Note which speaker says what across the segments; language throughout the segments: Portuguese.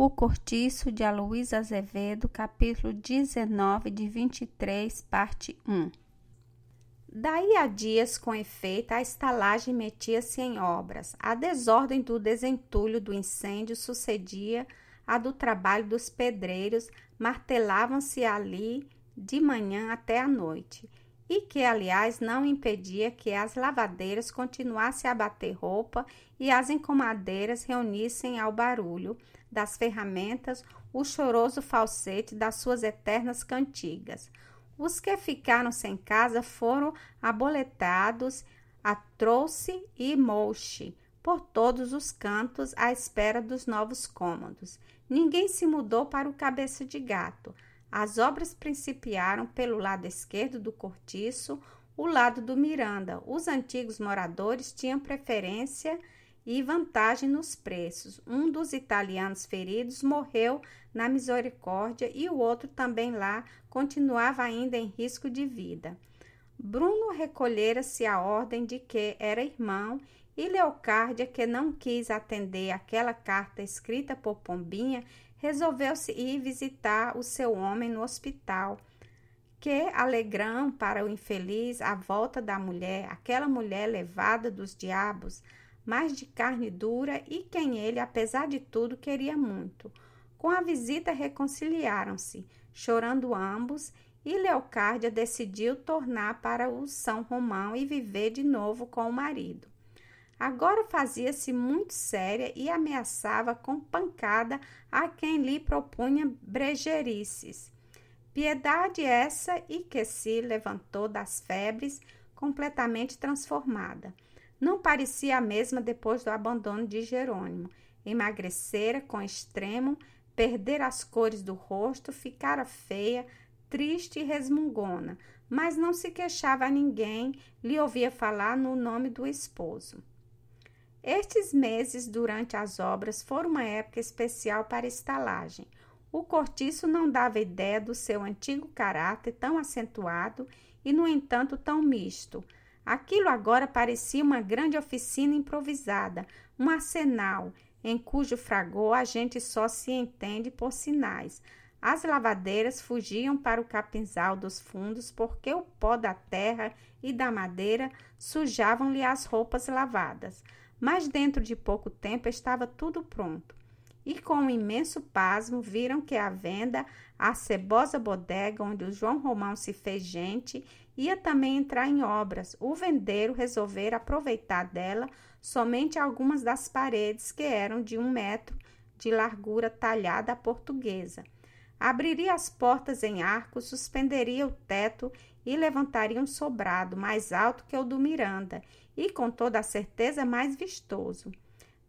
Speaker 1: O Cortiço de Aloysio Azevedo, capítulo 19, de 23, parte 1. Daí a dias, com efeito, a estalagem metia-se em obras. A desordem do desentulho do incêndio sucedia a do trabalho dos pedreiros, martelavam-se ali de manhã até a noite, e que, aliás, não impedia que as lavadeiras continuassem a bater roupa e as encomadeiras reunissem ao barulho das ferramentas o choroso falsete das suas eternas cantigas. Os que ficaram sem casa foram aboletados a trouxe e mouche por todos os cantos à espera dos novos cômodos. Ninguém se mudou para o cabeça de gato. As obras principiaram pelo lado esquerdo do cortiço, o lado do Miranda. Os antigos moradores tinham preferência e vantagem nos preços. Um dos italianos feridos morreu na misericórdia e o outro também lá continuava ainda em risco de vida. Bruno recolhera-se à ordem de que era irmão e Leocárdia, que não quis atender aquela carta escrita por Pombinha, resolveu-se ir visitar o seu homem no hospital. Que alegrão para o infeliz a volta da mulher, aquela mulher levada dos diabos, mais de carne dura e quem ele, apesar de tudo, queria muito. Com a visita reconciliaram-se, chorando ambos, e Leocárdia decidiu tornar para o São Romão e viver de novo com o marido. Agora fazia-se muito séria e ameaçava com pancada a quem lhe propunha brejerices. Piedade essa e que se levantou das febres completamente transformada. Não parecia a mesma depois do abandono de Jerônimo. Emagrecera com extremo, perdera as cores do rosto, ficara feia, triste e resmungona, mas não se queixava a ninguém, lhe ouvia falar no nome do esposo. Estes meses durante as obras foram uma época especial para a estalagem. O cortiço não dava ideia do seu antigo caráter tão acentuado e, no entanto, tão misto. Aquilo agora parecia uma grande oficina improvisada, um arsenal, em cujo fragor a gente só se entende por sinais. As lavadeiras fugiam para o capinzal dos fundos porque o pó da terra e da madeira sujavam-lhe as roupas lavadas. Mas dentro de pouco tempo estava tudo pronto. E com um imenso pasmo viram que a venda, a cebosa bodega onde o João Romão se fez gente ia também entrar em obras. O vendeiro resolver aproveitar dela somente algumas das paredes que eram de um metro de largura talhada à portuguesa. Abriria as portas em arco, suspenderia o teto e levantaria um sobrado mais alto que o do Miranda e com toda a certeza mais vistoso.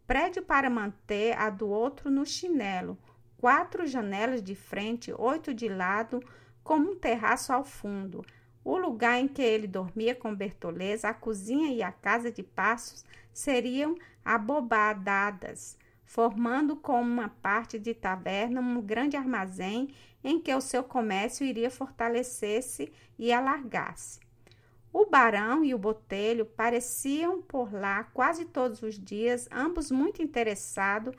Speaker 1: Prédio para manter a do outro no chinelo, quatro janelas de frente, oito de lado, como um terraço ao fundo. O lugar em que ele dormia com Bertoleza, a cozinha e a casa de passos seriam abobadadas, formando com uma parte de taverna um grande armazém em que o seu comércio iria fortalecer-se e alargar-se. O barão e o botelho pareciam por lá quase todos os dias, ambos muito interessados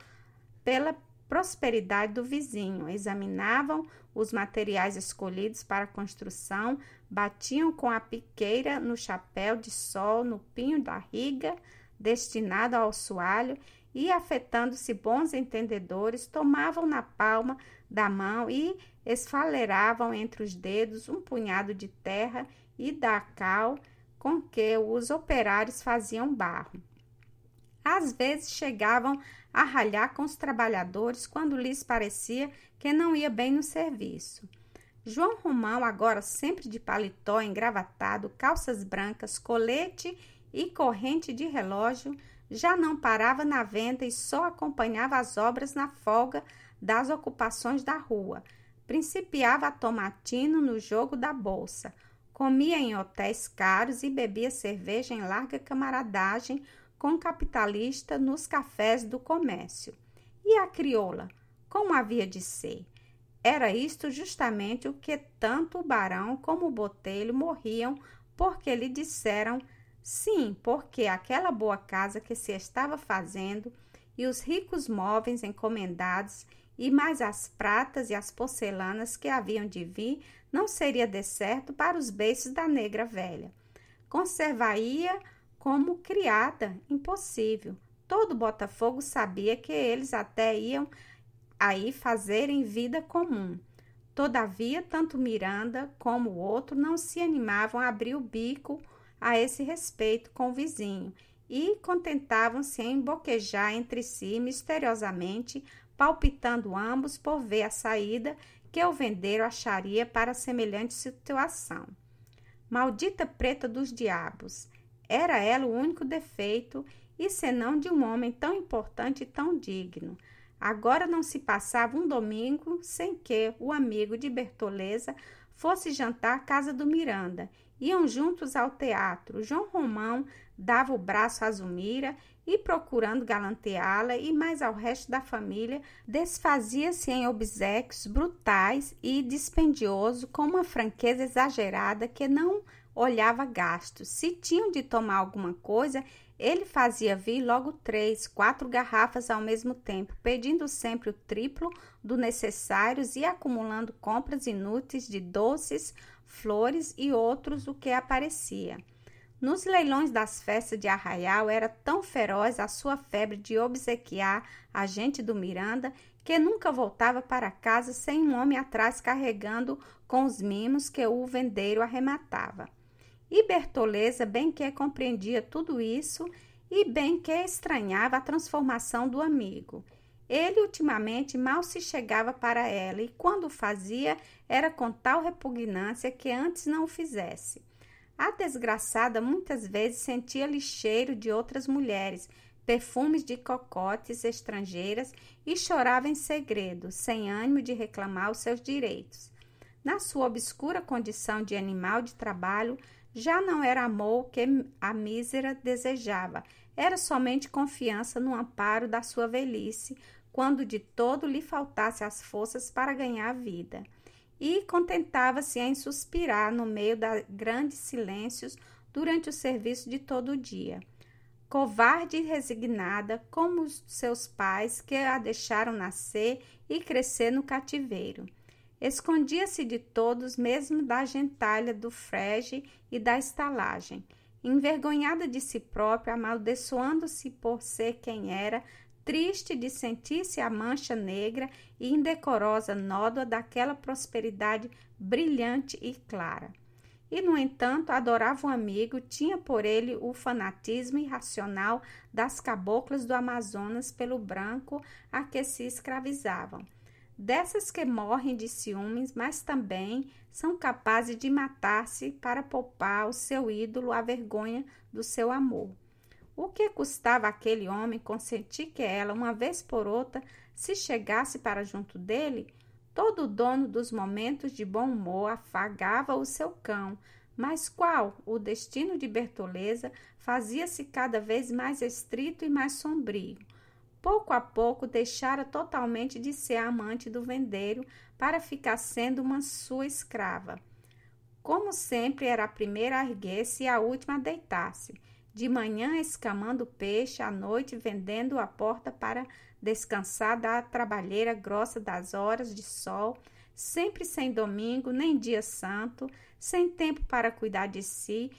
Speaker 1: pela prosperidade do vizinho, examinavam os materiais escolhidos para a construção, batiam com a piqueira no chapéu de sol, no pinho da riga destinado ao soalho e, afetando-se bons entendedores, tomavam na palma da mão e esfaleravam entre os dedos um punhado de terra e da cal com que os operários faziam barro. Às vezes chegavam a ralhar com os trabalhadores quando lhes parecia que não ia bem no serviço. João Romão, agora sempre de paletó engravatado, calças brancas, colete e corrente de relógio, já não parava na venda e só acompanhava as obras na folga das ocupações da rua. Principiava a tomatino no jogo da bolsa. Comia em hotéis caros e bebia cerveja em larga camaradagem com capitalista nos cafés do comércio. E a crioula, como havia de ser? Era isto justamente o que tanto o barão como o botelho morriam porque lhe disseram sim, porque aquela boa casa que se estava fazendo e os ricos móveis encomendados e mais as pratas e as porcelanas que haviam de vir, não seria de certo para os beiços da negra velha. Conservaria como criada, impossível. Todo Botafogo sabia que eles até iam aí fazerem vida comum. Todavia, tanto Miranda como o outro não se animavam a abrir o bico a esse respeito com o vizinho e contentavam-se em boquejar entre si misteriosamente, palpitando ambos por ver a saída que o vendeiro acharia para semelhante situação. Maldita preta dos diabos! Era ela o único defeito, e senão de um homem tão importante e tão digno. Agora não se passava um domingo sem que o amigo de Bertoleza fosse jantar à casa do Miranda. Iam juntos ao teatro. João Romão dava o braço a Zumira e, procurando galanteá-la e mais ao resto da família, desfazia-se em obsequios brutais e dispendioso com uma franqueza exagerada que não olhava gastos. Se tinham de tomar alguma coisa, ele fazia vir logo três, quatro garrafas ao mesmo tempo, pedindo sempre o triplo do necessário e acumulando compras inúteis de doces, flores e outros o que aparecia. Nos leilões das festas de arraial era tão feroz a sua febre de obsequiar a gente do Miranda que nunca voltava para casa sem um homem atrás carregando com os mimos que o vendeiro arrematava. E Bertoleza bem que compreendia tudo isso e bem que estranhava a transformação do amigo. Ele ultimamente mal se chegava para ela e quando fazia era com tal repugnância que antes não o fizesse. A desgraçada muitas vezes sentia lixeiro de outras mulheres, perfumes de cocotes estrangeiras e chorava em segredo, sem ânimo de reclamar os seus direitos. Na sua obscura condição de animal de trabalho, já não era amor que a mísera desejava, era somente confiança no amparo da sua velhice, quando de todo lhe faltasse as forças para ganhar a vida. E contentava-se em suspirar no meio de grandes silêncios durante o serviço de todo o dia. Covarde e resignada, como os seus pais que a deixaram nascer e crescer no cativeiro. Escondia-se de todos, mesmo da gentalha do frege e da estalagem. Envergonhada de si própria, amaldiçoando-se por ser quem era, triste de sentir-se a mancha negra e indecorosa nódoa daquela prosperidade brilhante e clara. E, no entanto, adorava o amigo, tinha por ele o fanatismo irracional das caboclas do Amazonas pelo branco a que se escravizavam dessas que morrem de ciúmes, mas também são capazes de matar-se para poupar ao seu ídolo a vergonha do seu amor. O que custava aquele homem consentir que ela, uma vez por outra, se chegasse para junto dele? Todo dono dos momentos de bom humor afagava o seu cão, mas qual o destino de Bertoleza fazia-se cada vez mais estrito e mais sombrio pouco a pouco deixara totalmente de ser amante do vendeiro para ficar sendo uma sua escrava. Como sempre, era a primeira a erguer-se e a última a deitar-se. De manhã escamando peixe, à noite vendendo a porta para descansar da trabalheira grossa das horas de sol, sempre sem domingo nem dia santo, sem tempo para cuidar de si,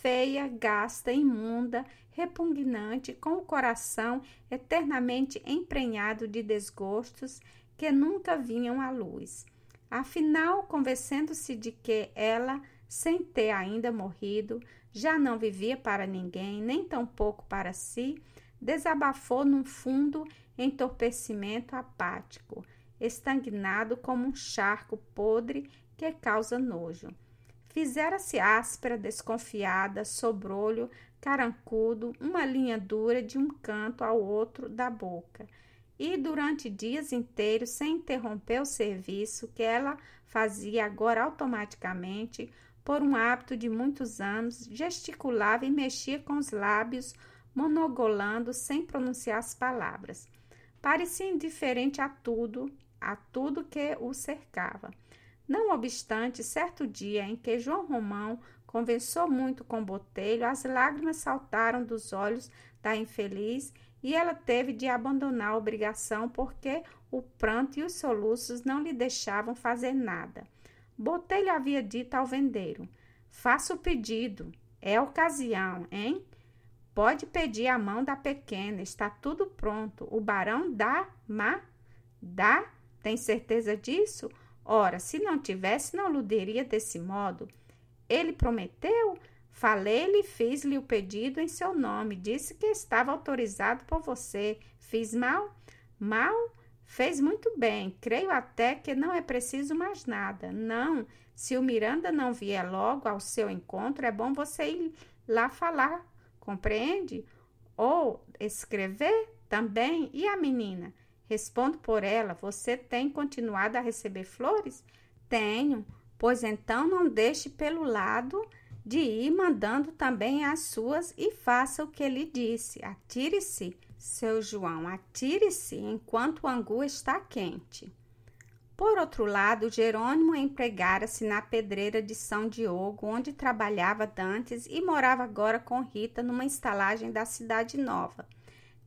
Speaker 1: feia, gasta, imunda, repugnante, com o coração eternamente emprenhado de desgostos que nunca vinham à luz. Afinal, convencendo-se de que ela, sem ter ainda morrido, já não vivia para ninguém, nem tampouco para si, desabafou num fundo entorpecimento apático, estagnado como um charco podre que causa nojo. Fizera-se áspera, desconfiada, sobrolho, carancudo, uma linha dura de um canto ao outro da boca. E durante dias inteiros, sem interromper o serviço que ela fazia agora automaticamente, por um hábito de muitos anos, gesticulava e mexia com os lábios, monogolando sem pronunciar as palavras. Parecia indiferente a tudo, a tudo que o cercava. Não obstante, certo dia em que João Romão conversou muito com Botelho, as lágrimas saltaram dos olhos da infeliz e ela teve de abandonar a obrigação porque o pranto e os soluços não lhe deixavam fazer nada. Botelho havia dito ao vendeiro: Faça o pedido, é ocasião, hein? Pode pedir a mão da pequena, está tudo pronto. O barão dá, má? Dá? Tem certeza disso? Ora, se não tivesse, não luderia desse modo. Ele prometeu? Falei-lhe fiz-lhe o pedido em seu nome. Disse que estava autorizado por você. Fiz mal? Mal? Fez muito bem. Creio até que não é preciso mais nada. Não, se o Miranda não vier logo ao seu encontro, é bom você ir lá falar compreende? Ou escrever também. E a menina? Respondo por ela: Você tem continuado a receber flores? Tenho, pois então não deixe pelo lado de ir mandando também as suas e faça o que ele disse. Atire-se, seu João, atire-se enquanto o angu está quente. Por outro lado, Jerônimo empregara-se na pedreira de São Diogo, onde trabalhava dantes e morava agora com Rita numa estalagem da cidade nova.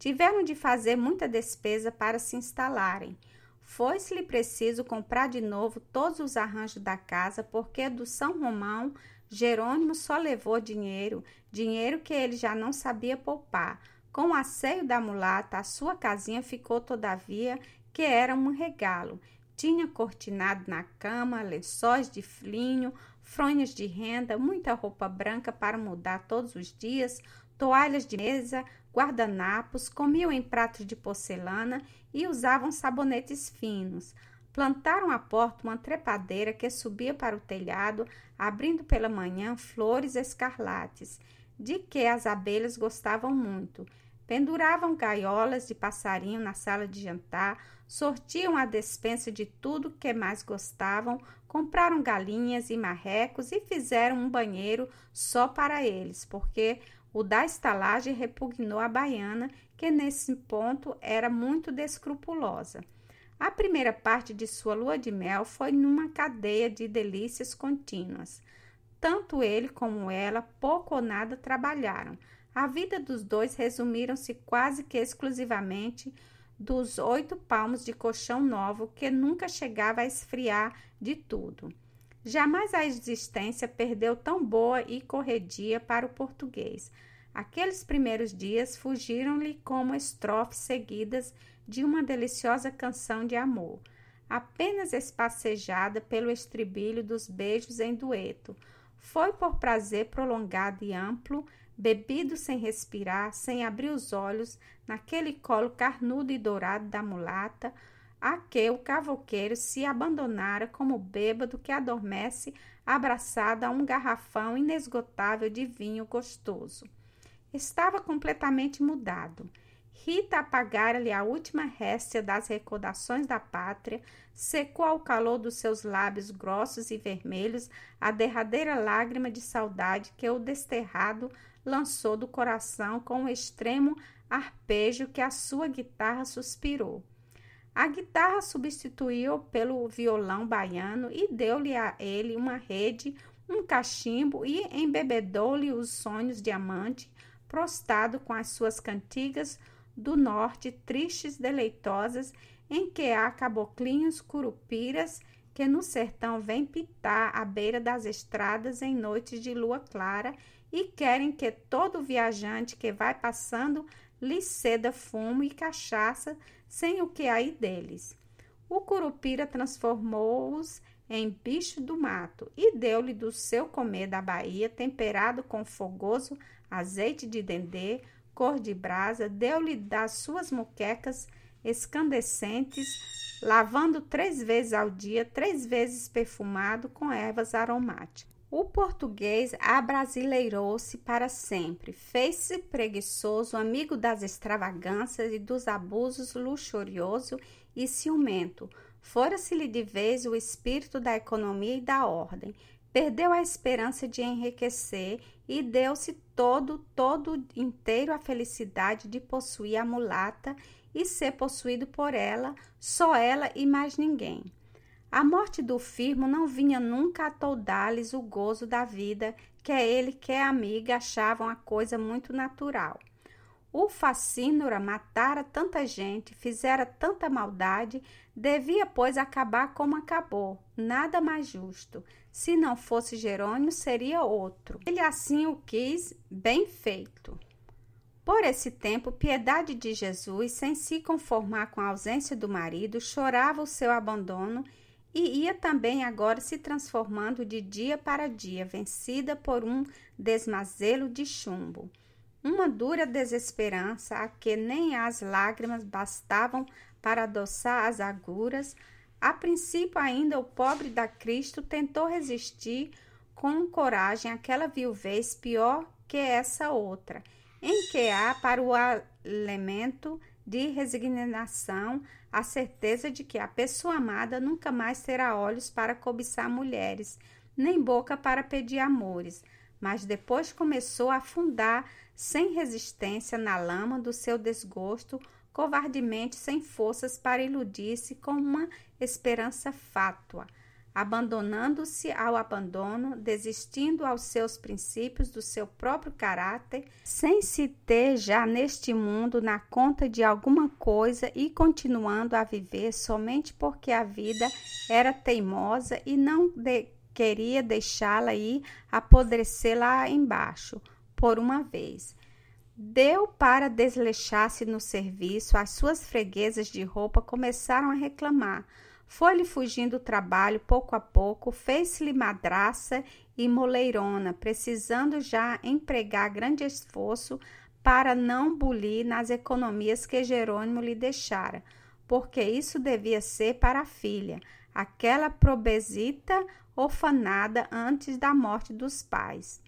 Speaker 1: Tiveram de fazer muita despesa para se instalarem. Foi-se-lhe preciso comprar de novo todos os arranjos da casa, porque do São Romão Jerônimo só levou dinheiro, dinheiro que ele já não sabia poupar. Com o asseio da mulata, a sua casinha ficou, todavia, que era um regalo tinha cortinado na cama, lençóis de linho, fronhas de renda, muita roupa branca para mudar todos os dias, toalhas de mesa, guardanapos, comiam em pratos de porcelana e usavam sabonetes finos. Plantaram à porta uma trepadeira que subia para o telhado, abrindo pela manhã flores escarlates, de que as abelhas gostavam muito. Penduravam gaiolas de passarinho na sala de jantar, sortiam a despensa de tudo que mais gostavam, compraram galinhas e marrecos e fizeram um banheiro só para eles, porque o da estalagem repugnou a baiana, que nesse ponto era muito descrupulosa. A primeira parte de sua lua de mel foi numa cadeia de delícias contínuas. Tanto ele como ela pouco ou nada trabalharam. A vida dos dois resumiram-se quase que exclusivamente dos oito palmos de colchão novo que nunca chegava a esfriar de tudo. Jamais a existência perdeu tão boa e corredia para o português. Aqueles primeiros dias fugiram-lhe como estrofes seguidas de uma deliciosa canção de amor, apenas espacejada pelo estribilho dos beijos em dueto. Foi por prazer prolongado e amplo bebido sem respirar, sem abrir os olhos, naquele colo carnudo e dourado da mulata, a que o cavoqueiro se abandonara como bêbado que adormece abraçado a um garrafão inesgotável de vinho gostoso. Estava completamente mudado. Rita apagara-lhe a última réstia das recordações da pátria, secou ao calor dos seus lábios grossos e vermelhos a derradeira lágrima de saudade que o desterrado lançou do coração com o extremo arpejo que a sua guitarra suspirou. A guitarra substituiu pelo violão baiano e deu-lhe a ele uma rede, um cachimbo e embebedou-lhe os sonhos de amante, prostado com as suas cantigas do norte, tristes, deleitosas, em que há caboclinhos curupiras que no sertão vêm pitar à beira das estradas em noites de lua clara e querem que todo viajante que vai passando lhe ceda fumo e cachaça sem o que aí deles. O curupira transformou-os em bicho do mato e deu-lhe do seu comer da Bahia, temperado com fogoso azeite de dendê, cor de brasa, deu-lhe das suas muquecas escandescentes, lavando três vezes ao dia, três vezes perfumado com ervas aromáticas. O português abrasileirou-se para sempre, fez-se preguiçoso, amigo das extravagâncias e dos abusos, luxurioso e ciumento. Fora-se-lhe de vez o espírito da economia e da ordem. Perdeu a esperança de enriquecer e deu-se todo, todo inteiro à felicidade de possuir a mulata e ser possuído por ela, só ela e mais ninguém. A morte do firmo não vinha nunca a toldar-lhes o gozo da vida, que ele que a amiga achavam a coisa muito natural. O facínora matara tanta gente, fizera tanta maldade, devia, pois, acabar como acabou, nada mais justo. Se não fosse Jerônimo, seria outro. Ele assim o quis, bem feito. Por esse tempo, Piedade de Jesus, sem se conformar com a ausência do marido, chorava o seu abandono e ia também agora se transformando de dia para dia, vencida por um desmazelo de chumbo. Uma dura desesperança a que nem as lágrimas bastavam para adoçar as aguras. A princípio, ainda o pobre da Cristo tentou resistir com coragem àquela viuvez pior que essa outra, em que há para o elemento de resignação a certeza de que a pessoa amada nunca mais terá olhos para cobiçar mulheres, nem boca para pedir amores, mas depois começou a afundar sem resistência na lama do seu desgosto, covardemente sem forças para iludir-se com uma esperança fátua abandonando-se ao abandono, desistindo aos seus princípios, do seu próprio caráter, sem se ter já neste mundo na conta de alguma coisa e continuando a viver somente porque a vida era teimosa e não de, queria deixá-la ir apodrecer lá embaixo, por uma vez. Deu para desleixar-se no serviço, as suas freguesas de roupa começaram a reclamar foi-lhe fugindo o trabalho pouco a pouco, fez-lhe madraça e moleirona, precisando já empregar grande esforço para não bulir nas economias que Jerônimo lhe deixara, porque isso devia ser para a filha, aquela probesita orfanada antes da morte dos pais.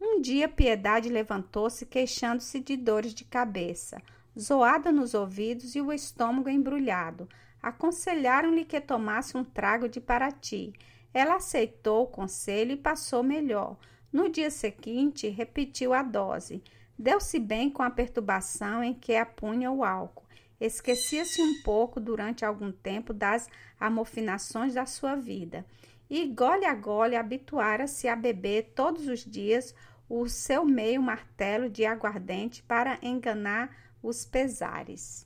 Speaker 1: Um dia Piedade levantou-se queixando-se de dores de cabeça, zoada nos ouvidos e o estômago embrulhado. Aconselharam-lhe que tomasse um trago de Parati. Ela aceitou o conselho e passou melhor. No dia seguinte, repetiu a dose. Deu-se bem com a perturbação em que apunha o álcool. Esquecia-se um pouco durante algum tempo das amofinações da sua vida. E gole a gole habituara-se a beber todos os dias o seu meio martelo de aguardente para enganar os pesares.